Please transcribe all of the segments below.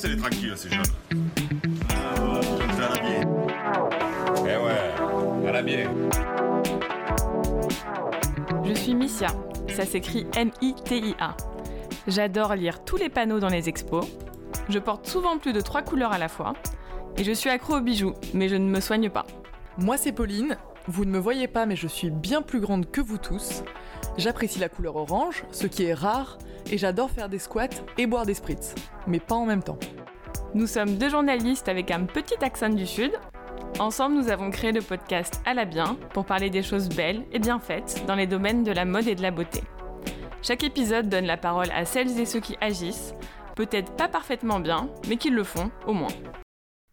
Laissez-les tranquilles, ces jeunes. Ah, ouais, à la bien. Eh ouais, à la bien. Je suis Missia, ça s'écrit M-I-T-I-A. J'adore lire tous les panneaux dans les expos. Je porte souvent plus de trois couleurs à la fois. Et je suis accro aux bijoux, mais je ne me soigne pas. Moi c'est Pauline, vous ne me voyez pas mais je suis bien plus grande que vous tous. J'apprécie la couleur orange, ce qui est rare, et j'adore faire des squats et boire des spritz, mais pas en même temps. Nous sommes deux journalistes avec un petit accent du Sud. Ensemble, nous avons créé le podcast À la bien pour parler des choses belles et bien faites dans les domaines de la mode et de la beauté. Chaque épisode donne la parole à celles et ceux qui agissent, peut-être pas parfaitement bien, mais qui le font au moins.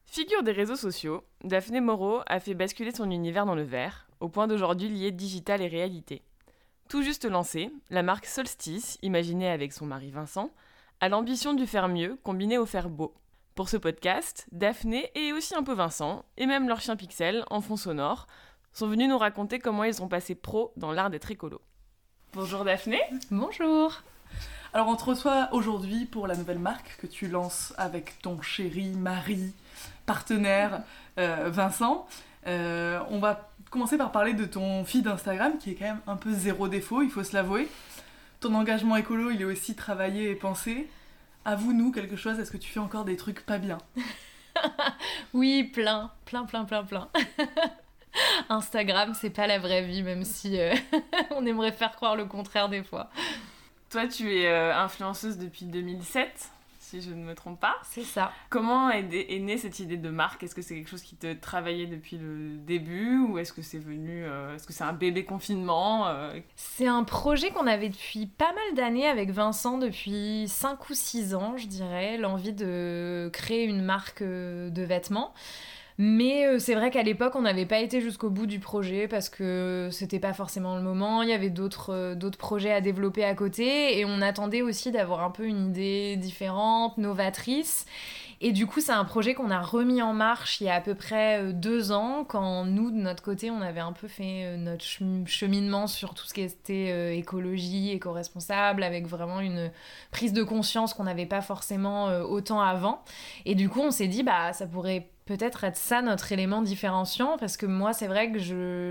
Figure des réseaux sociaux, Daphné Moreau a fait basculer son univers dans le vert, au point d'aujourd'hui lier digital et réalité. Tout juste lancée, la marque Solstice, imaginée avec son mari Vincent, a l'ambition du faire mieux combiné au faire beau. Pour ce podcast, Daphné et aussi un peu Vincent, et même leur chien Pixel, en fond sonore, sont venus nous raconter comment ils ont passé pro dans l'art d'être écolo. Bonjour Daphné Bonjour Alors on te reçoit aujourd'hui pour la nouvelle marque que tu lances avec ton chéri, mari, partenaire euh, Vincent. Euh, on va commencer par parler de ton feed Instagram qui est quand même un peu zéro défaut, il faut se l'avouer. Ton engagement écolo, il est aussi travaillé et pensé. Avoue-nous quelque chose, est-ce que tu fais encore des trucs pas bien? Oui, plein, plein, plein, plein, plein. Instagram, c'est pas la vraie vie, même si euh, on aimerait faire croire le contraire des fois. Toi, tu es euh, influenceuse depuis 2007 si je ne me trompe pas. C'est ça. Comment est, née cette idée de marque? Est-ce que c'est quelque chose qui te travaillait depuis le début ou est-ce que c'est venu, euh, est-ce que c'est un bébé confinement euh? C'est un projet qu'on avait depuis pas mal d'années avec Vincent, depuis 5 ou 6 ans, je dirais, l'envie de créer une marque euh, de vêtements. Mais euh, c'est vrai qu'à l'époque, on n'avait pas été jusqu'au bout du projet parce que c'était pas forcément le moment. Il y avait d'autres euh, d'autres projets à développer à côté et on attendait aussi d'avoir un peu une idée différente, novatrice. Et du coup, c'est un projet qu'on a remis en marche il y a à peu près euh, deux ans, quand nous, de notre côté, on avait un peu fait notre cheminement sur tout ce qui était écologie, éco-responsable, avec vraiment une prise de conscience qu'on n'avait pas forcément autant avant. Et du coup, on s'est dit, bah, ça pourrait peut-être être ça notre élément différenciant parce que moi c'est vrai que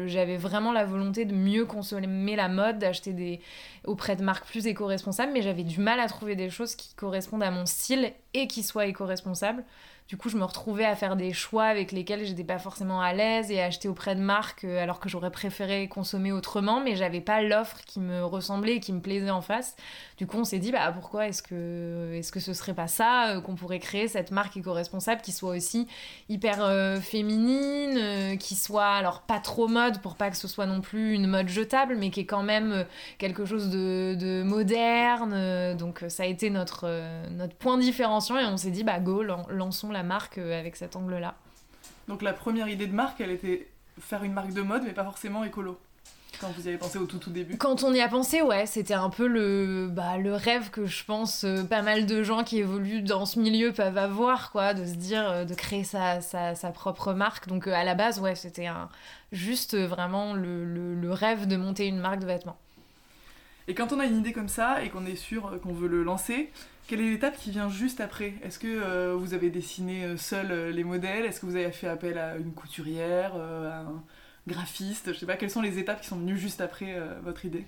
j'avais vraiment la volonté de mieux consommer la mode, d'acheter des auprès de marques plus éco-responsables mais j'avais du mal à trouver des choses qui correspondent à mon style et qui soient éco-responsables. Du coup, je me retrouvais à faire des choix avec lesquels j'étais pas forcément à l'aise et à acheter auprès de marques euh, alors que j'aurais préféré consommer autrement, mais j'avais pas l'offre qui me ressemblait et qui me plaisait en face. Du coup, on s'est dit, bah pourquoi est-ce que, est-ce que ce serait pas ça euh, qu'on pourrait créer cette marque éco-responsable qui soit aussi hyper euh, féminine, qui soit alors pas trop mode pour pas que ce soit non plus une mode jetable, mais qui est quand même quelque chose de, de moderne. donc ça a été notre, notre point différenciant et on s'est dit, bah go, lançons la marque euh, avec cet angle-là. Donc la première idée de marque, elle était faire une marque de mode, mais pas forcément écolo. Quand vous y avez pensé au tout tout début Quand on y a pensé, ouais, c'était un peu le, bah, le rêve que je pense euh, pas mal de gens qui évoluent dans ce milieu peuvent avoir, quoi, de se dire, euh, de créer sa, sa, sa propre marque. Donc à la base, ouais, c'était un, juste vraiment le, le, le, rêve de monter une marque de vêtements. Et quand on a une idée comme ça et qu'on est sûr qu'on veut le lancer, quelle est l'étape qui vient juste après? Est-ce que euh, vous avez dessiné euh, seul euh, les modèles? Est-ce que vous avez fait appel à une couturière, à un graphiste? Je sais pas, quelles sont les étapes qui sont venues juste après votre idée?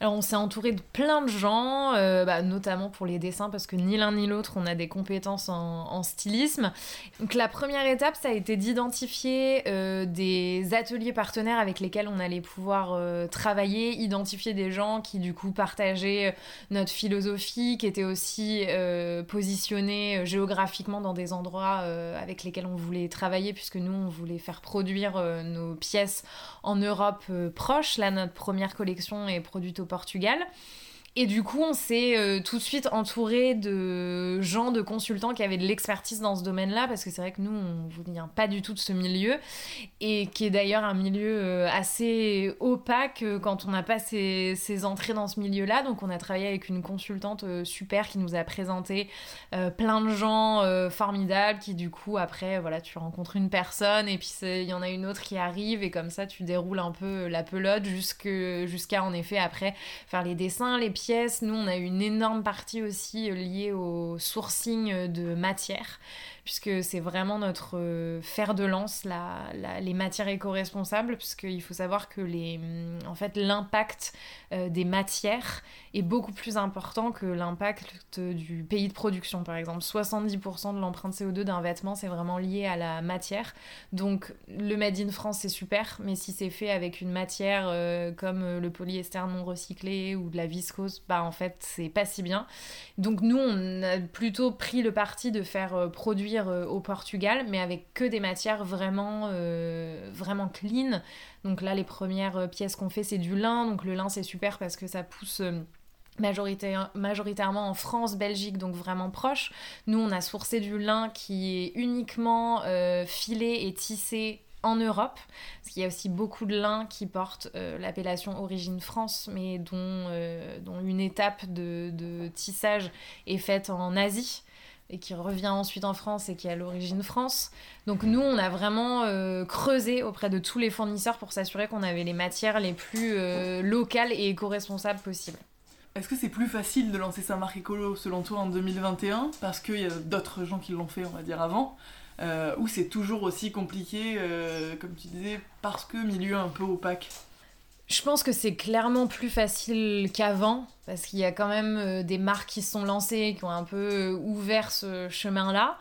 Alors on s'est entouré de plein de gens, euh, bah, notamment pour les dessins, parce que ni l'un ni l'autre on a des compétences en, stylisme. Donc la première étape, ça a été d'identifier euh, des ateliers partenaires avec lesquels on allait pouvoir euh, travailler, identifier des gens qui du coup partageaient notre philosophie, qui étaient aussi positionnés géographiquement dans des endroits avec lesquels on voulait travailler, puisque nous on voulait faire produire nos pièces en Europe proche. Là notre première collection est produite au Portugal. Et du coup, on s'est euh, tout de suite entouré de gens, de consultants qui avaient de l'expertise dans ce domaine-là, parce que c'est vrai que nous, on ne vient pas du tout de ce milieu, et qui est d'ailleurs un milieu euh, assez opaque euh, quand on n'a pas ses, entrées dans ce milieu-là. Donc on a travaillé avec une consultante super qui nous a présenté plein de gens formidables, qui du coup, après, voilà, tu rencontres une personne, et puis il y en a une autre qui arrive, et comme ça, tu déroules un peu la pelote jusqu'à en effet, après, faire les dessins, les pieds Nous, on a une énorme partie aussi liée au sourcing de matières puisque c'est vraiment notre euh, fer de lance, les matières éco-responsables, puisqu'il faut savoir que les, en fait, l'impact euh, des matières est beaucoup plus important que l'impact du pays de production, par exemple. 70% de l'empreinte CO2 d'un vêtement, c'est vraiment lié à la matière. Donc, le Made in France, c'est super, mais si c'est fait avec une matière euh, comme le polyester non recyclé ou de la viscose, bah en fait, c'est pas si bien. Donc, nous, on a plutôt pris le parti de faire produire euh, au Portugal, mais avec que des matières vraiment, euh, vraiment clean. Donc là, les premières euh, pièces qu'on fait, c'est du lin. Donc le lin, c'est super parce que ça pousse majoritairement en France, Belgique, donc vraiment proche. Nous, on a sourcé du lin qui est uniquement filé et tissé en Europe, parce qu'il y a aussi beaucoup de lin qui portent l'appellation Origine France, mais dont, une étape de, tissage est faite en Asie et qui revient ensuite en France et qui a l'origine France. Donc nous, on a vraiment euh, creusé auprès de tous les fournisseurs pour s'assurer qu'on avait les matières les plus euh, locales et éco-responsables possibles. Est-ce que c'est plus facile de lancer sa marque écolo selon toi en 2021 parce qu'il y a d'autres gens qui l'ont fait, on va dire, avant euh, Ou c'est toujours aussi compliqué, comme tu disais, parce que milieu un peu opaque? Je pense que c'est clairement plus facile qu'avant, parce qu'il y a quand même euh, des marques qui se sont lancées, qui ont un peu euh, ouvert ce chemin-là.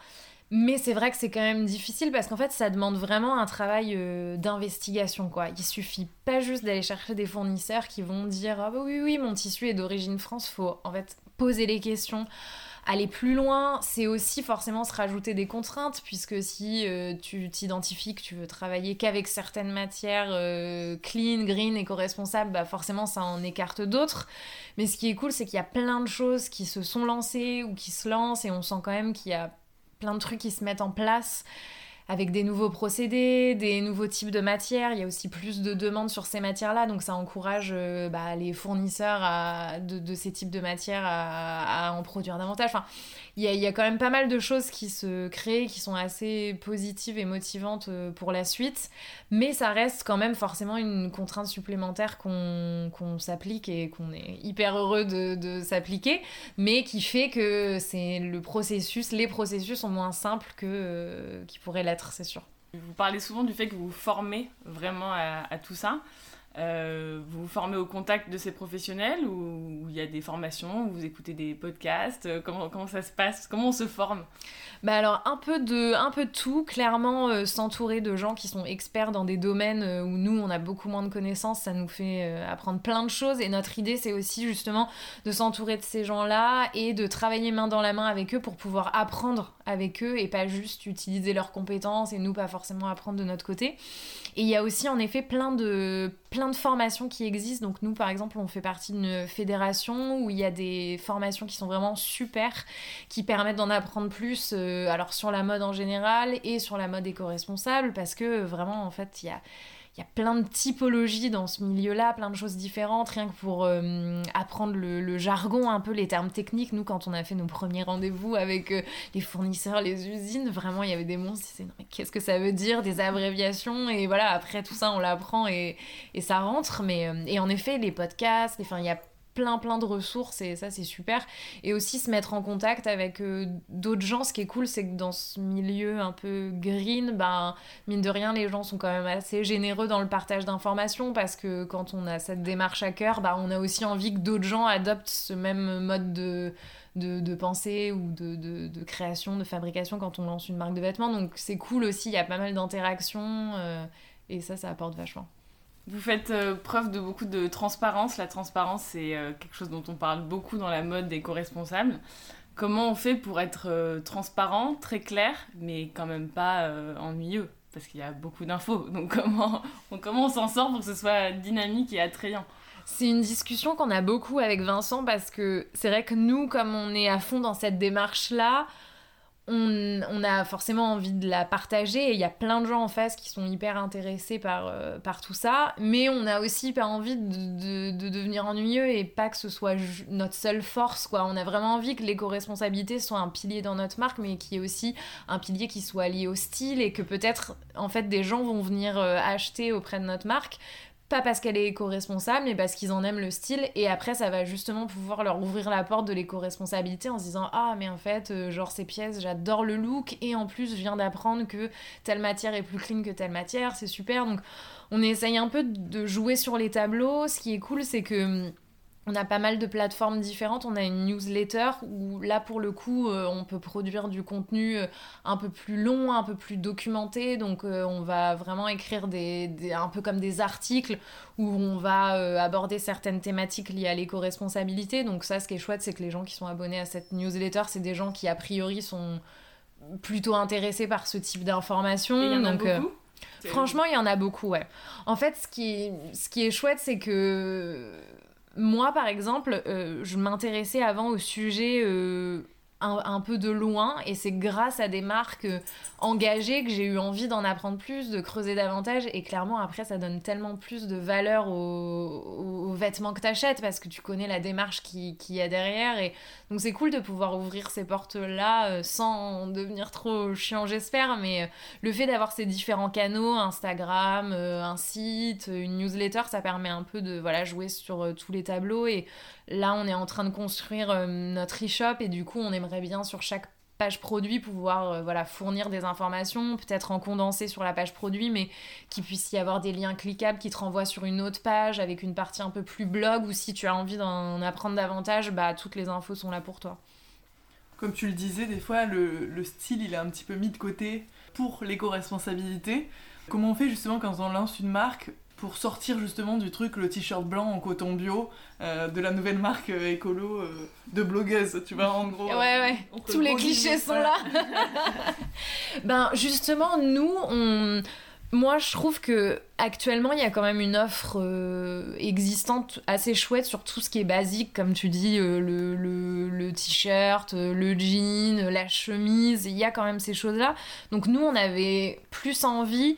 Mais c'est vrai que c'est quand même difficile parce qu'en fait, ça demande vraiment un travail euh, d'investigation, quoi. Il suffit pas juste d'aller chercher des fournisseurs qui vont dire ah bah oui oui mon tissu est d'origine France. Faut en fait poser les questions aller plus loin, c'est aussi forcément se rajouter des contraintes, puisque si euh, tu t'identifies que tu veux travailler qu'avec certaines matières euh, clean, green, éco-responsables, bah forcément ça en écarte d'autres. Mais ce qui est cool, c'est qu'il y a plein de choses qui se sont lancées ou qui se lancent, et on sent quand même qu'il y a plein de trucs qui se mettent en place avec des nouveaux procédés, des nouveaux types de matières. Il y a aussi plus de demandes sur ces matières-là, donc ça encourage euh, bah, les fournisseurs de, ces types de matières à, en produire davantage. Enfin, il y, a, quand même pas mal de choses qui se créent, qui sont assez positives et motivantes euh, pour la suite, mais ça reste quand même forcément une contrainte supplémentaire qu'on s'applique et qu'on est hyper heureux de, s'appliquer, mais qui fait que c'est le processus, les processus sont moins simples que euh, qui pourraient l'être, c'est sûr. Vous parlez souvent du fait que vous formez vraiment à tout ça. Euh, vous formez au contact de ces professionnels ou il y a des formations, vous écoutez des podcasts euh, comment, ça se passe Comment on se forme? Bah alors un peu de un peu tout, clairement euh, s'entourer de gens qui sont experts dans des domaines où nous on a beaucoup moins de connaissances, ça nous fait apprendre plein de choses. Et notre idée c'est aussi justement de s'entourer de ces gens-là et de travailler main dans la main avec eux pour pouvoir apprendre avec eux et pas juste utiliser leurs compétences et nous pas forcément apprendre de notre côté. Et il y a aussi en effet plein de plein de formations qui existent. Donc nous, par exemple, on fait partie d'une fédération où il y a des formations qui sont vraiment super, qui permettent d'en apprendre plus, euh, alors sur la mode en général et sur la mode éco-responsable, parce que vraiment, en fait, il y a il y a plein de typologies dans ce milieu-là, plein de choses différentes, rien que pour euh, apprendre le, jargon, un peu les termes techniques. Nous, quand on a fait nos premiers rendez-vous avec euh, les fournisseurs, les usines, vraiment, il y avait des mots, on mais qu'est-ce que ça veut dire, des abréviations, et voilà, après tout ça, on l'apprend et, et, ça rentre. Mais, euh, et en effet, les podcasts, enfin, il y a plein plein de ressources et ça c'est super et aussi se mettre en contact avec euh, d'autres gens ce qui est cool c'est que dans ce milieu un peu green ben mine de rien les gens sont quand même assez généreux dans le partage d'informations parce que quand on a cette démarche à cœur ben, on a aussi envie que d'autres gens adoptent ce même mode de de, pensée ou de, de, création, de fabrication quand on lance une marque de vêtements. Donc c'est cool aussi, il y a pas mal d'interactions euh, et ça, ça apporte vachement. Vous faites euh, preuve de beaucoup de transparence. La transparence, c'est euh, quelque chose dont on parle beaucoup dans la mode des co-responsables. Comment on fait pour être euh, transparent, très clair, mais quand même pas ennuyeux? Parce qu'il y a beaucoup d'infos. Donc comment comment on s'en sort pour que ce soit dynamique et attrayant? C'est une discussion qu'on a beaucoup avec Vincent parce que c'est vrai que nous, comme on est à fond dans cette démarche-là, on, a forcément envie de la partager et il y a plein de gens en face qui sont hyper intéressés par, euh, par tout ça, mais on a aussi pas envie de, devenir ennuyeux et pas que ce soit notre seule force, quoi. On a vraiment envie que l'éco-responsabilité soit un pilier dans notre marque, mais qui est aussi un pilier qui soit lié au style et que peut-être, en fait, des gens vont venir euh, acheter auprès de notre marque pas parce qu'elle est éco-responsable, mais parce qu'ils en aiment le style. Et après, ça va justement pouvoir leur ouvrir la porte de l'éco-responsabilité en se disant Ah, mais en fait, euh, genre ces pièces, j'adore le look. Et en plus, je viens d'apprendre que telle matière est plus clean que telle matière. C'est super. Donc, on essaye un peu de jouer sur les tableaux. Ce qui est cool, c'est que on a pas mal de plateformes différentes. On a une newsletter où là, pour le coup, euh, on peut produire du contenu euh, un peu plus long, un peu plus documenté. Donc, euh, on va vraiment écrire des, un peu comme des articles où on va aborder certaines thématiques liées à l'éco-responsabilité. Donc, ça, ce qui est chouette, c'est que les gens qui sont abonnés à cette newsletter, c'est des gens qui, a priori, sont plutôt intéressés par ce type d'informations. Donc, beaucoup? Franchement, il y en a beaucoup, ouais. En fait, ce qui, ce qui est chouette, c'est que moi, par exemple, euh, je m'intéressais avant au sujet euh, un, peu de loin et c'est grâce à des marques euh, engagées que j'ai eu envie d'en apprendre plus, de creuser davantage et clairement après ça donne tellement plus de valeur aux, vêtements que tu achètes parce que tu connais la démarche qui, qui y a derrière et donc c'est cool de pouvoir ouvrir ces portes-là euh, sans devenir trop chiant j'espère mais euh, le fait d'avoir ces différents canaux, Instagram, un site, une newsletter, ça permet un peu de voilà jouer sur tous les tableaux et là on est en train de construire notre e-shop et du coup on aimerait bien sur chaque page produit pouvoir euh, voilà fournir des informations peut-être en condensé sur la page produit mais qu'il puisse y avoir des liens cliquables qui te renvoient sur une autre page avec une partie un peu plus blog ou si tu as envie d'en apprendre davantage bah toutes les infos sont là pour toi. Comme tu le disais des fois le, le style il est un petit peu mis de côté pour l'éco-responsabilité. Comment on fait justement quand on lance une marque pour sortir justement du truc le t-shirt blanc en coton bio euh, de la nouvelle marque euh, écolo euh, de blogueuse, tu vois, en gros. Ouais, ouais, tous les clichés sont là. ben, justement, nous, on. Moi, je trouve que actuellement, il y a quand même une offre existante assez chouette sur tout ce qui est basique, comme tu dis, le, le, le t-shirt, le jean, la chemise. Il y a quand même ces choses-là. Donc, nous, on avait plus envie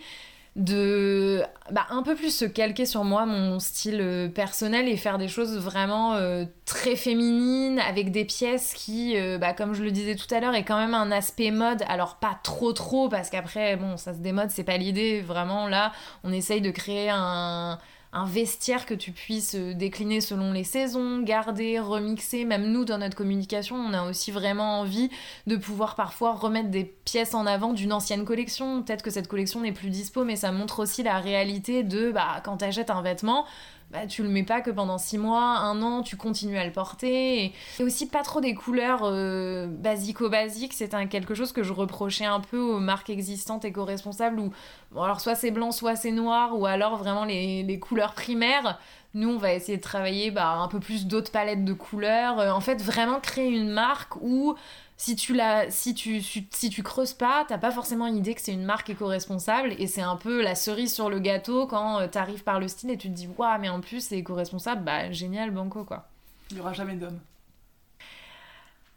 de bah, un peu plus se calquer sur moi, mon style euh, personnel et faire des choses vraiment euh, très féminines avec des pièces qui, euh, bah, comme je le disais tout à l'heure, est quand même un aspect mode. Alors pas trop trop parce qu'après, bon, ça se démode, c'est pas l'idée. Vraiment là, on essaye de créer un un vestiaire que tu puisses euh, décliner selon les saisons, garder, remixer. Même nous, dans notre communication, on a aussi vraiment envie de pouvoir parfois remettre des pièces en avant d'une ancienne collection. Peut-être que cette collection n'est plus dispo, mais ça montre aussi la réalité de bah, quand tu achètes un vêtement, bah, tu le mets pas que pendant 6 mois, un an, tu continues à le porter. Et, aussi pas trop des couleurs euh, basico-basiques, c'est quelque chose que je reprochais un peu aux marques existantes éco-responsables où, bon alors soit c'est blanc, soit c'est noir, ou alors vraiment les, les, couleurs primaires. Nous, on va essayer de travailler bah, un peu plus d'autres palettes de couleurs. Euh, en fait, vraiment créer une marque où si tu la si tu si tu creuses pas t'as pas forcément une idée que c'est une marque éco-responsable. Et c'est un peu la cerise sur le gâteau quand euh, t'arrives par le style et tu te dis waouh mais en plus c'est éco-responsable bah génial banco quoi. Il y aura jamais d'homme.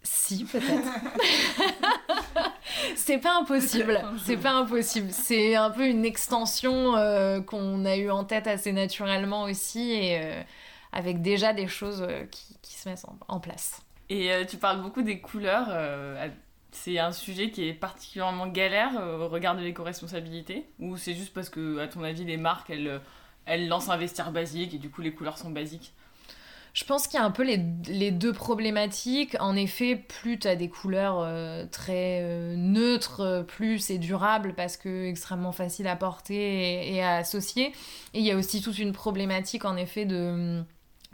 Si peut-être. C'est pas impossible. C'est pas impossible. C'est un peu une extension euh, qu'on a eu en tête assez naturellement aussi et euh, avec déjà des choses qui, qui, se mettent en place et euh, tu parles beaucoup des couleurs. Euh, c'est un sujet qui est particulièrement galère euh, au regard de l'éco-responsabilité Ou c'est juste parce que, à ton avis, les marques, elles, lancent un vestiaire basique et du coup les couleurs sont basiques? Je pense qu'il y a un peu les, deux problématiques. En effet, plus tu as des couleurs très neutres, plus c'est durable parce que extrêmement facile à porter et, à associer. Et il y a aussi toute une problématique en effet de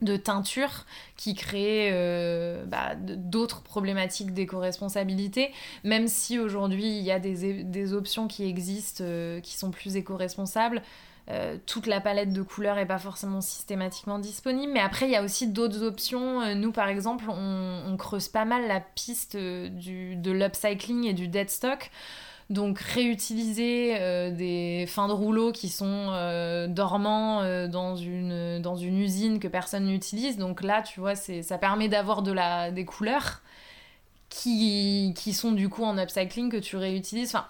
de teinture qui crée euh, bah, d'autres problématiques d'éco-responsabilité, même si aujourd'hui il y a des, options qui existent euh, qui sont plus éco-responsables. Euh, toute la palette de couleurs n'est pas forcément systématiquement disponible, mais après il y a aussi d'autres options. nous par exemple, on, creuse pas mal la piste de l'upcycling et du dead stock. Donc réutiliser euh, des fins de rouleau qui sont euh, dormants euh, dans, une, dans une usine que personne n'utilise. Donc là, tu vois, ça permet d'avoir de la, des couleurs qui, qui sont du coup en upcycling que tu réutilises. Enfin,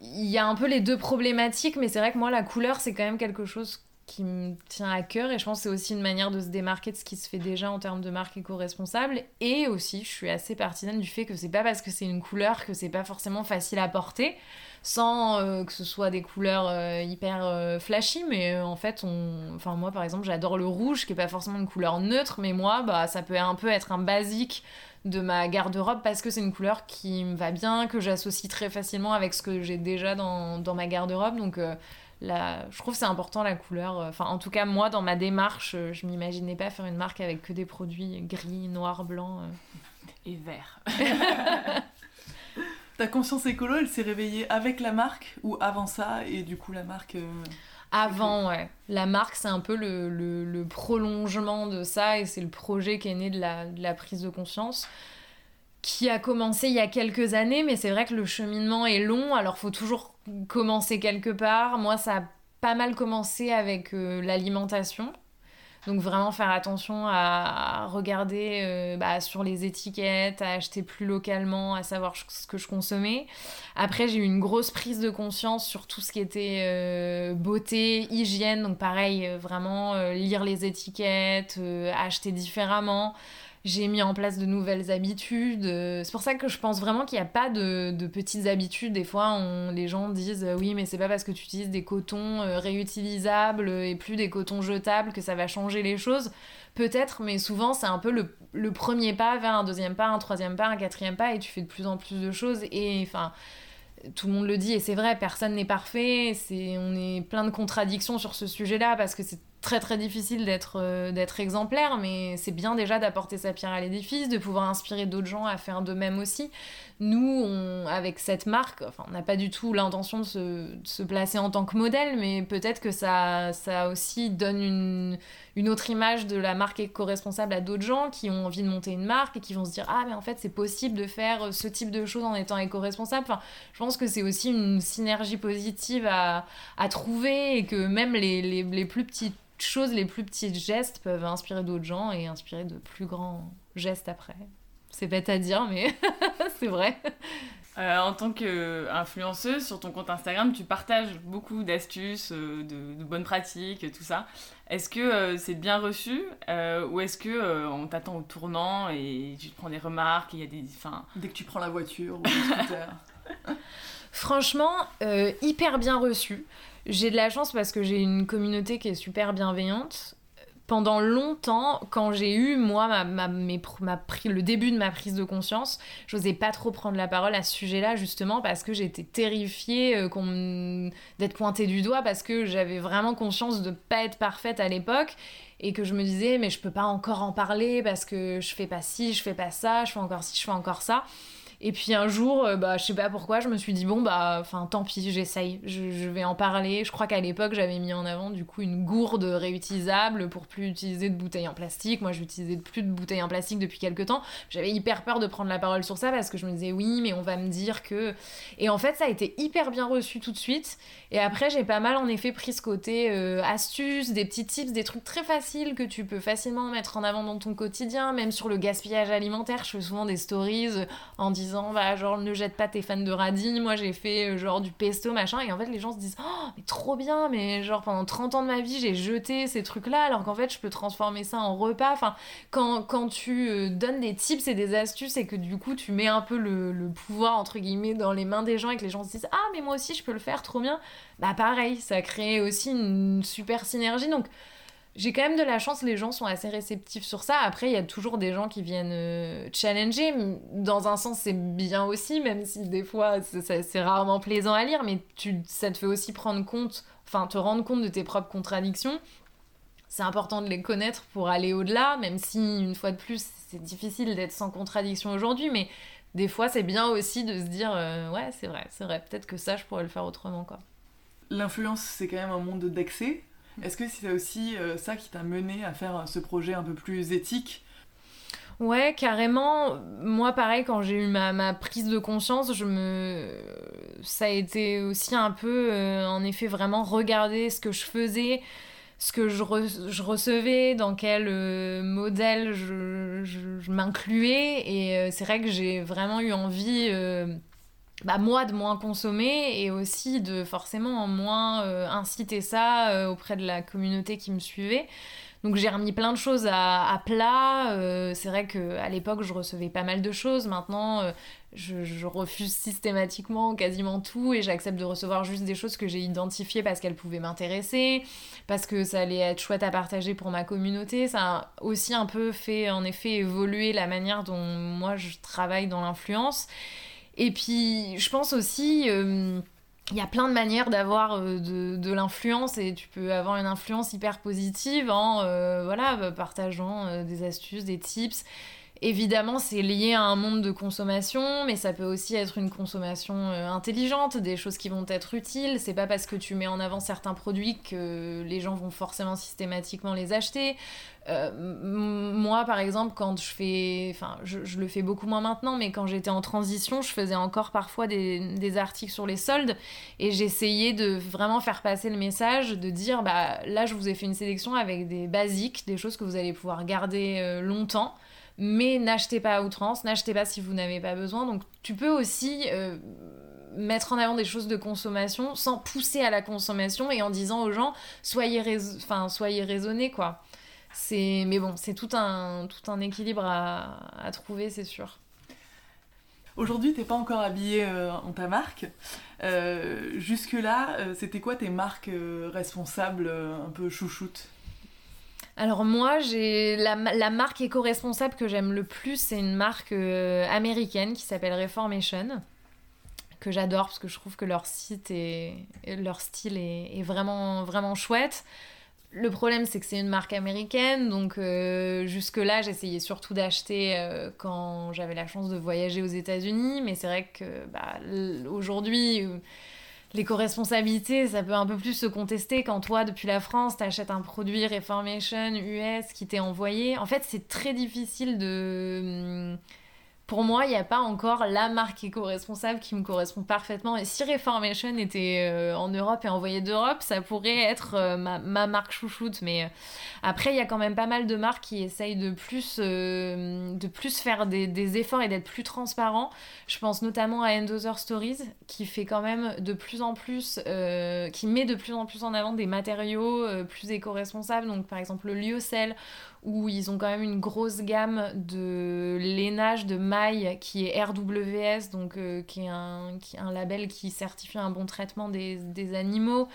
il y a un peu les deux problématiques, mais c'est vrai que moi, la couleur, c'est quand même quelque chose qui me tient à cœur et je pense que c'est aussi une manière de se démarquer de ce qui se fait déjà en termes de marque éco-responsable et aussi je suis assez partisane du fait que c'est pas parce que c'est une couleur que c'est pas forcément facile à porter sans euh, que ce soit des couleurs euh, hyper euh, flashy mais en fait on enfin moi par exemple j'adore le rouge qui est pas forcément une couleur neutre mais moi bah ça peut un peu être un basique de ma garde-robe parce que c'est une couleur qui me va bien, que j'associe très facilement avec ce que j'ai déjà dans, dans ma garde-robe. Donc je trouve c'est important la couleur. Enfin, en tout cas, moi, dans ma démarche, euh, je m'imaginais pas faire une marque avec que des produits gris, noir, blanc. Euh. Et vert. Ta conscience écolo, elle s'est réveillée avec la marque ou avant ça et du coup la marque. Euh, avant, ouais. La marque, c'est un peu le, le, prolongement de ça et c'est le projet qui est né de la, de la prise de conscience qui a commencé il y a quelques années, mais c'est vrai que le cheminement est long, alors faut toujours commencer quelque part. Moi, ça a pas mal commencé avec euh, l'alimentation. Donc vraiment faire attention à, regarder euh, bah, sur les étiquettes, à acheter plus localement, à savoir ce que je consommais. Après, j'ai eu une grosse prise de conscience sur tout ce qui était euh, beauté, hygiène. Donc pareil, vraiment lire les étiquettes, acheter différemment j'ai mis en place de nouvelles habitudes. C'est pour ça que je pense vraiment qu'il n'y a pas de, petites habitudes. Des fois, les gens disent euh, oui, mais c'est pas parce que tu utilises des cotons euh, réutilisables et plus des cotons jetables que ça va changer les choses. Peut-être, mais souvent, c'est un peu le, le, premier pas vers un deuxième pas, un troisième pas, un quatrième pas, et tu fais de plus en plus de choses. Et enfin tout le monde le dit et c'est vrai, personne n'est parfait, c'est on est plein de contradictions sur ce sujet-là parce que c'est très très difficile d'être euh, d'être exemplaire, mais c'est bien déjà d'apporter sa pierre à l'édifice, de pouvoir inspirer d'autres gens à faire de même aussi. Nous, on, avec cette marque, enfin, on n'a pas du tout l'intention de se, se, placer en tant que modèle, mais peut-être que ça, ça aussi donne une, une autre image de la marque éco-responsable à d'autres gens qui ont envie de monter une marque et qui vont se dire ah mais en fait c'est possible de faire ce type de choses en étant éco-responsable. Enfin, je pense que c'est aussi une synergie positive à, à trouver et que même les, les, les plus petites choses, les plus petits gestes peuvent inspirer d'autres gens et inspirer de plus grands gestes après. C'est bête à dire, mais c'est vrai. Euh, en tant qu'influenceuse, sur ton compte Instagram, tu partages beaucoup d'astuces, euh, de, bonnes pratiques, tout ça. Est-ce que euh, c'est bien reçu ou est-ce que on t'attend au tournant et tu te prends des remarques il y a des, fin... Dès que tu prends la voiture ou le scooter? Franchement, hyper bien reçu. J'ai de la chance parce que j'ai une communauté qui est super bienveillante. Pendant longtemps, quand j'ai eu, moi, ma, ma, mes, le début de ma prise de conscience, j'osais pas trop prendre la parole à ce sujet-là, justement, parce que j'étais terrifiée euh, d'être pointée du doigt, parce que j'avais vraiment conscience de pas être parfaite à l'époque, et que je me disais, mais je peux pas encore en parler, parce que je fais pas ci, je fais pas ça, je fais encore ci, je fais encore ça. Et puis un jour, euh, bah, je sais pas pourquoi, je me suis dit, bon, bah, enfin, tant pis, j'essaye, je, vais en parler. Je crois qu'à l'époque, j'avais mis en avant, du coup, une gourde réutilisable pour plus utiliser de bouteilles en plastique. Moi, j'utilisais plus de bouteilles en plastique depuis quelques temps. J'avais hyper peur de prendre la parole sur ça parce que je me disais, oui, mais on va me dire que. Et en fait, ça a été hyper bien reçu tout de suite. Et après, j'ai pas mal, en effet, pris ce côté euh, astuces, des petits tips, des trucs très faciles que tu peux facilement mettre en avant dans ton quotidien, même sur le gaspillage alimentaire. Je fais souvent des stories en disant bah, genre, ne jette pas tes fans de radis. Moi, j'ai fait euh, genre du pesto, machin. Et en fait, les gens se disent, oh, mais trop bien, mais genre, pendant 30 ans de ma vie, j'ai jeté ces trucs-là, alors qu'en fait, je peux transformer ça en repas. Enfin, quand, quand tu euh, donnes des tips et des astuces et que du coup, tu mets un peu le, le pouvoir, entre guillemets, dans les mains des gens et que les gens se disent, ah, mais moi aussi, je peux le faire, trop bien. Bah, pareil, ça crée aussi une super synergie. Donc, j'ai quand même de la chance, les gens sont assez réceptifs sur ça. Après, il y a toujours des gens qui viennent euh, challenger. Dans un sens, c'est bien aussi, même si des fois, c'est rarement plaisant à lire, mais tu, ça te fait aussi prendre compte, enfin, te rendre compte de tes propres contradictions. C'est important de les connaître pour aller au-delà, même si, une fois de plus, c'est difficile d'être sans contradiction aujourd'hui, mais des fois, c'est bien aussi de se dire, euh, ouais, c'est vrai, c'est vrai, peut-être que ça, je pourrais le faire autrement, quoi. L'influence, c'est quand même un monde d'accès est-ce que c'est aussi euh, ça qui t'a mené à faire euh, ce projet un peu plus éthique? Ouais, carrément. Moi, pareil, quand j'ai eu ma, prise de conscience, je me... ça a été aussi un peu, euh, en effet, vraiment regarder ce que je faisais, ce que je, recevais, dans quel modèle je, je m'incluais. Et c'est vrai que j'ai vraiment eu envie bah, moi de moins consommer et aussi de forcément moins euh, inciter ça euh, auprès de la communauté qui me suivait. Donc j'ai remis plein de choses à, plat. Euh, c'est vrai qu'à l'époque, je recevais pas mal de choses. Maintenant, je, refuse systématiquement quasiment tout et j'accepte de recevoir juste des choses que j'ai identifiées parce qu'elles pouvaient m'intéresser, parce que ça allait être chouette à partager pour ma communauté. Ça a aussi un peu fait en effet évoluer la manière dont moi je travaille dans l'influence. Et puis, je pense aussi, euh, il y a plein de manières d'avoir euh, de, l'influence et tu peux avoir une influence hyper positive en euh, voilà, partageant des astuces, des tips. Évidemment, c'est lié à un monde de consommation, mais ça peut aussi être une consommation intelligente, des choses qui vont être utiles. C'est pas parce que tu mets en avant certains produits que les gens vont forcément systématiquement les acheter. Euh, moi, par exemple, quand je fais. Enfin, je, le fais beaucoup moins maintenant, mais quand j'étais en transition, je faisais encore parfois des, articles sur les soldes et j'essayais de vraiment faire passer le message, de dire bah là, je vous ai fait une sélection avec des basiques, des choses que vous allez pouvoir garder euh, longtemps. Mais n'achetez pas à outrance, n'achetez pas si vous n'avez pas besoin. Donc, tu peux aussi. Euh, mettre en avant des choses de consommation sans pousser à la consommation et en disant aux gens soyez, enfin, soyez raisonnés quoi mais bon, c'est tout un tout un équilibre à, trouver, c'est sûr. Aujourd'hui, t'es pas encore habillé euh, en ta marque. Euh, jusque-là, c'était quoi tes marques responsables un peu chouchoutes? Alors moi, j'ai la, marque éco-responsable que j'aime le plus, c'est une marque américaine qui s'appelle Reformation, que j'adore parce que je trouve que leur site et leur style est, vraiment vraiment chouette. Le problème, c'est que c'est une marque américaine, donc euh, jusque-là, j'essayais surtout d'acheter euh, quand j'avais la chance de voyager aux États-Unis, mais c'est vrai que bah, aujourd'hui, euh, l'éco-responsabilité, ça peut un peu plus se contester quand toi, depuis la France, t'achètes un produit Reformation US qui t'est envoyé. En fait, c'est très difficile de. Pour moi, il n'y a pas encore la marque éco-responsable qui me correspond parfaitement. Et si Reformation était euh, en Europe et envoyé d'Europe, ça pourrait être euh, ma, marque chouchoute. Mais euh, après, il y a quand même pas mal de marques qui essayent de plus, de plus faire des, efforts et d'être plus transparents. Je pense notamment à Endozer Stories, qui fait quand même de plus en plus, qui met de plus en plus en avant des matériaux plus éco-responsables. Donc, par exemple, le lyocell où ils ont quand même une grosse gamme de lainage de mailles qui est RWS, donc euh, qui, est un, qui, un, label qui certifie un bon traitement des, des, animaux.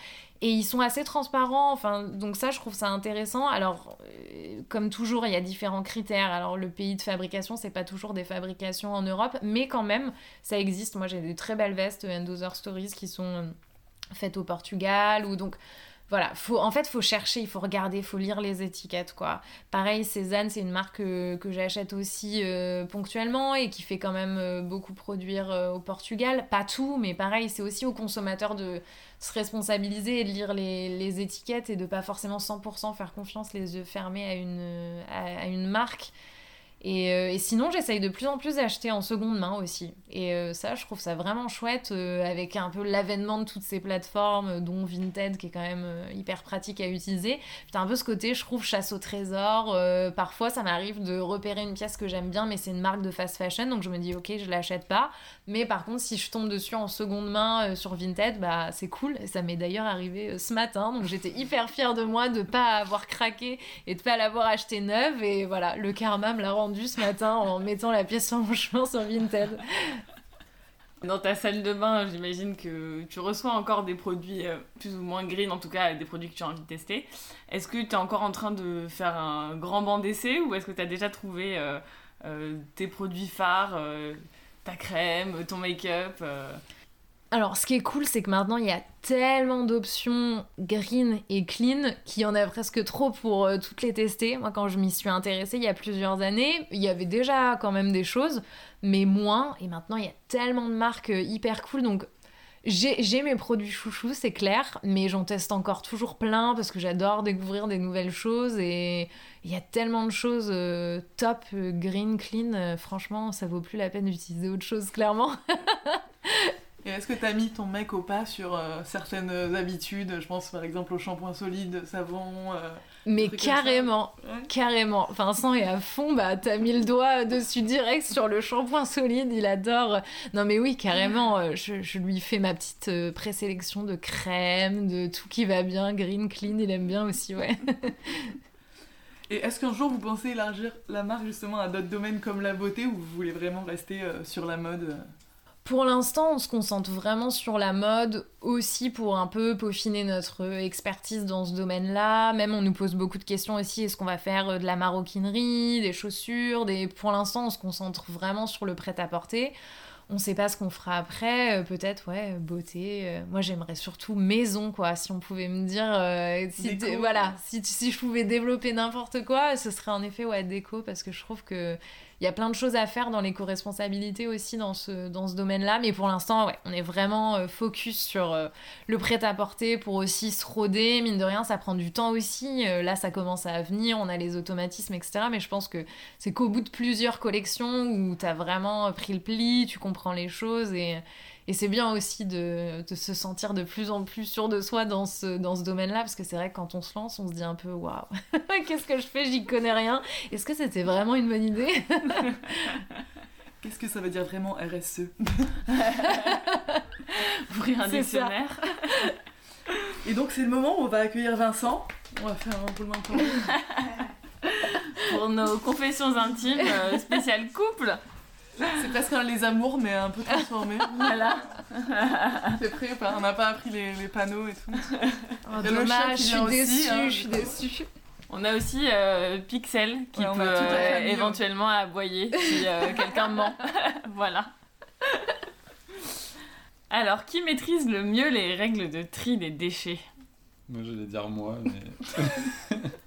Et ils sont assez transparents, enfin, donc ça je trouve ça intéressant. Alors, euh, comme toujours, il y a différents critères. Alors, le pays de fabrication, c'est pas toujours des fabrications en Europe, mais quand même, ça existe. Moi, j'ai des très belles vestes Endozer Stories qui sont faites au Portugal, ou donc voilà, faut, en fait, faut chercher, il faut regarder, faut lire les étiquettes, quoi. Pareil, Cézanne, c'est une marque que, j'achète aussi euh, ponctuellement et qui fait quand même euh, beaucoup produire euh, au Portugal. Pas tout, mais pareil, c'est aussi aux consommateurs de se responsabiliser et de lire les, étiquettes et de pas forcément 100% faire confiance les yeux fermés à une marque. Euh, et, sinon, j'essaye de plus en plus d'acheter en seconde main aussi. Et euh, ça, je trouve ça vraiment chouette euh, avec un peu l'avènement de toutes ces plateformes, dont Vinted, qui est quand même hyper pratique à utiliser. T'as un peu ce côté, je trouve, chasse au trésor. parfois, ça m'arrive de repérer une pièce que j'aime bien, mais c'est une marque de fast fashion, donc je me dis, ok, je l'achète pas. Mais par contre, si je tombe dessus en seconde main sur Vinted, bah c'est cool. Et ça m'est d'ailleurs arrivé ce matin, donc j'étais hyper fière de moi de pas avoir craqué et de pas l'avoir acheté neuve. Et voilà, le karma me l'a rendu ce matin en mettant la pièce en chemin sur Vinted. Dans ta salle de bain, j'imagine que tu reçois encore des produits euh, plus ou moins green, en tout cas des produits que tu as envie de tester. Est-ce que tu es encore en train de faire un grand banc d'essai ou est-ce que tu as déjà trouvé euh, euh, tes produits phares, ta crème, ton make-up alors, ce qui est cool, c'est que maintenant, il y a tellement d'options green et clean qu'il y en a presque trop pour euh, toutes les tester. Moi, quand je m'y suis intéressée il y a plusieurs années, il y avait déjà quand même des choses, mais moins. Et maintenant, il y a tellement de marques euh, hyper cool. Donc, j'ai mes produits chouchous, c'est clair, mais j'en teste encore toujours plein parce que j'adore découvrir des nouvelles choses et il y a tellement de choses euh, top, green, clean. franchement, ça vaut plus la peine d'utiliser autre chose, clairement. Est-ce que t'as mis ton mec au pas sur euh, certaines habitudes Je pense par exemple au shampoing solide, savon. euh, Mais carrément, ouais. carrément. Vincent est à fond, bah t'as mis le doigt dessus direct sur le shampoing solide, il adore. Non mais oui, carrément, euh, je, je lui fais ma petite présélection de crème, de tout qui va bien, green, clean, il aime bien aussi, ouais. Et est-ce qu'un jour vous pensez élargir la marque justement à d'autres domaines comme la beauté ou vous voulez vraiment rester euh, sur la mode Pour l'instant, on se concentre vraiment sur la mode, aussi pour un peu peaufiner notre expertise dans ce domaine-là. Même, on nous pose beaucoup de questions aussi. Est-ce qu'on va faire euh, de la maroquinerie, des chaussures des... Pour l'instant, on se concentre vraiment sur le prêt-à-porter. On sait pas ce qu'on fera après. euh, Peut-être, ouais, beauté. euh, Moi, j'aimerais surtout maison, quoi. Si on pouvait me dire... euh, si, Déco. voilà, si, si je pouvais développer n'importe quoi, ce serait en effet, ouais, déco. Parce que je trouve que... Il y a plein de choses à faire dans l'éco-responsabilité aussi dans ce, domaine-là, mais pour l'instant, ouais, on est vraiment euh, focus sur euh, le prêt-à-porter pour aussi se roder. Mine de rien, ça prend du temps aussi. Euh, là, ça commence à venir, on a les automatismes, etc. Mais je pense que c'est qu'au bout de plusieurs collections où tu as vraiment pris le pli, tu comprends les choses et. Et c'est bien aussi de, de se sentir de plus en plus sûr de soi dans ce, dans ce domaine-là, parce que c'est vrai que quand on se lance, on se dit un peu waouh, qu'est-ce que je fais J'y connais rien. Est-ce que c'était vraiment une bonne idée Qu'est-ce que ça veut dire vraiment RSE Ouvrir un dictionnaire. Et donc c'est le moment où on va accueillir Vincent. On va faire un roulement. Pour nos confessions intimes euh, spéciales couple. C'est presque un les amours mais un peu transformé. Voilà. T'es prêt ou pas? On n'a pas appris les, les panneaux et tout. Oh, Et Dommage, je suis déçue, hein. je suis déçue. On a aussi euh, Pixel qui Ouais, peut euh, famille, éventuellement aboyer si euh, quelqu'un ment. voilà. Alors, qui maîtrise le mieux les règles de tri des déchets? Moi j'allais dire moi, mais.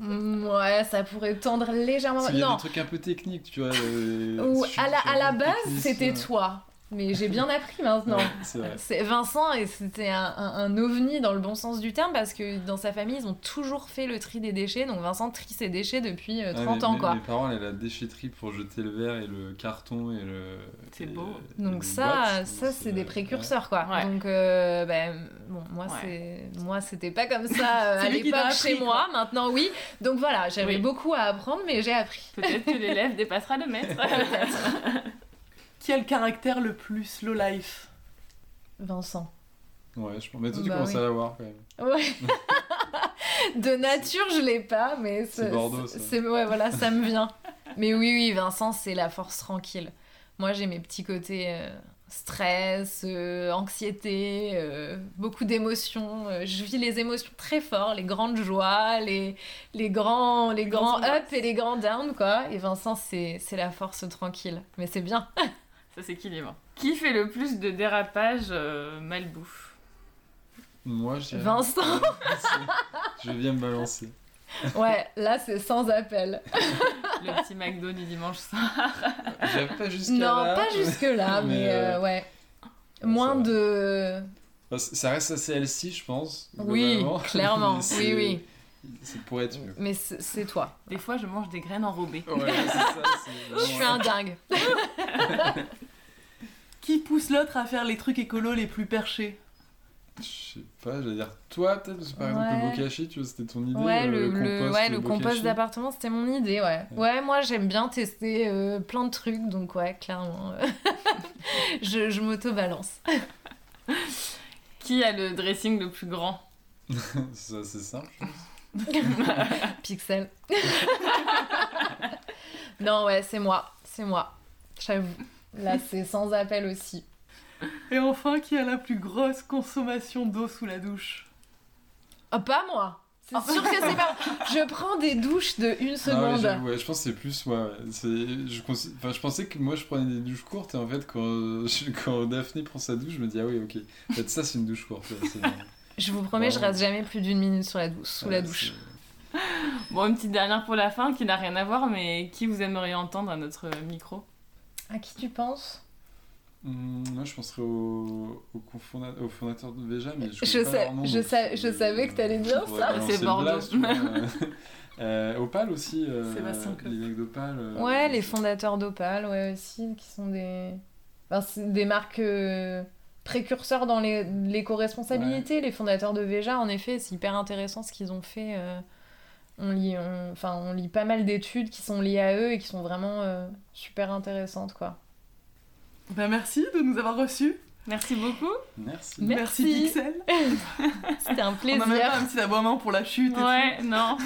Mm, Ouais, ça pourrait tendre légèrement. Qu'il y a Non, des trucs un peu techniques, tu vois. euh, Ou à la, à la base, c'était toi. Mais j'ai bien appris maintenant. Ouais, c'est Vincent et c'était un, un- un ovni dans le bon sens du terme parce que dans sa famille ils ont toujours fait le tri des déchets donc Vincent trie ses déchets depuis euh, Ah, 30 mes- ans mes- quoi. Mes parents avaient la déchetterie pour jeter le verre et le carton et le. C'est beau. et Donc ça, boîtes. ça c'est des ouais. précurseurs quoi. Ouais. Donc euh, ben, bon moi moi c'était pas comme ça euh, à l'époque chez moi. Maintenant oui. Donc voilà j'avais Oui. beaucoup à apprendre mais j'ai appris. Peut-être que l'élève dépassera le maître. Qui a le caractère le plus low life? Vincent. Ouais, je pense. Mais toi, tu Bah commences oui. à l'avoir quand même. Ouais. de nature, je l'ai pas, mais C'est Bordeaux, ça. C'est ouais, voilà, ça me vient. mais oui, oui, Vincent, c'est la force tranquille. Moi, j'ai mes petits côtés euh, stress, euh, anxiété, euh, beaucoup d'émotions. Euh, je vis les émotions très fort, les grandes joies, les les grands les grands grandes up et les grands down quoi. Et Vincent, c'est c'est la force tranquille. Mais c'est bien. Ça s'équilibre. Qui fait le plus de dérapages euh, malbouffe Moi, je dirais- Vincent. je viens me balancer. Ouais, là, c'est sans appel. Le petit McDo du dimanche soir. J'avais pas jusqu'à Non, là. pas jusque-là, mais, Mais, euh, euh, ouais. Moins de. Ça reste assez healthy, je pense. Oui, clairement. Oui, c'est- oui. C'est pour être mieux. Mais c'est c'est toi. Des fois, je mange des graines enrobées. Ouais, c'est ça. c'est Je suis un dingue. Qui pousse l'autre à faire les trucs écolos les plus perchés? Je sais pas, j'allais dire toi peut-être, parce que par exemple Ouais. le bokashi, tu vois, c'était ton idée. Ouais, euh, le, le- compost, ouais, le bokashi. compost d'appartement, c'était mon idée, ouais. Ouais, moi j'aime bien tester euh, plein de trucs, donc ouais, clairement. euh, je je m'auto-balance. Qui a le dressing le plus grand? C'est assez simple. Pixel. non, ouais, c'est moi. C'est moi. J'avoue. Là, c'est sans appel aussi. Et enfin, qui a la plus grosse consommation d'eau sous la douche? Ah, pas moi. C'est sûr que c'est pas. Je prends des douches de une Ah ouais, seconde. ouais, je pense que c'est plus moi. ouais. C'est- Je, cons- enfin, je pensais que moi je prenais des douches courtes et en fait quand, quand Daphné prend sa douche, je me dis ah oui ok. En fait ça c'est une douche courte. Je vous promets, je Vraiment. reste jamais plus d'une minute sur la douche, sous la douche. Bon, une petite dernière pour la fin qui n'a rien à voir, mais qui vous aimeriez entendre à notre micro? À qui tu penses? Hum, moi je penserais au, au, confonda- au fondateur de Veja, mais je, Je pas sais- leur nom, je donc je savais que t'allais dire je ça. C'est Bordeaux. euh. Euh, Opal aussi, euh, les mecs d'Opal. euh, Ouais, les fondateurs d'Opal, ouais, aussi, qui sont des marques euh, précurseurs dans les- l'éco-responsabilité, les fondateurs de Veja, en effet, c'est hyper intéressant ce qu'ils ont fait. euh, on, lit, on- enfin, on lit pas mal d'études qui sont liées à eux et qui sont vraiment euh, super intéressantes, quoi. Ben, merci de nous avoir reçus. Merci beaucoup. Merci. Merci. Pixel. C'était un On plaisir. a même pas un petit aboiement pour la chute. et Ouais, non.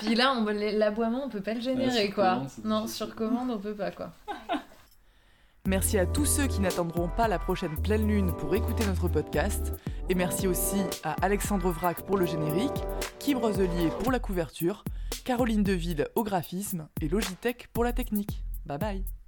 Puis là, on- l'aboiement, on peut pas le générer, sur quoi. commande, Non, difficile. sur commande, on peut pas, quoi. Merci à tous ceux qui n'attendront pas la prochaine pleine lune pour écouter notre podcast. Et merci aussi à Alexandre Vrac pour le générique, Kim Roselier pour la couverture, Caroline Deville au graphisme et Logitech pour la technique. Bye bye